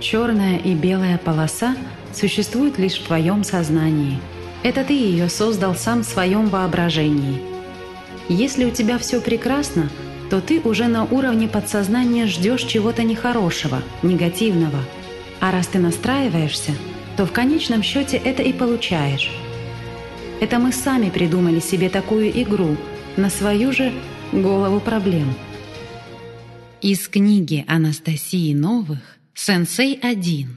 Черная и белая полоса существуют лишь в твоем сознании. Это ты ее создал сам в своем воображении. Если у тебя все прекрасно, то ты уже на уровне подсознания ждешь чего-то нехорошего, негативного. А раз ты настраиваешься, то в конечном счете это и получаешь. Это мы сами придумали себе такую игру на свою же голову проблем. Из книги Анастасии Новых «Сенсей 1»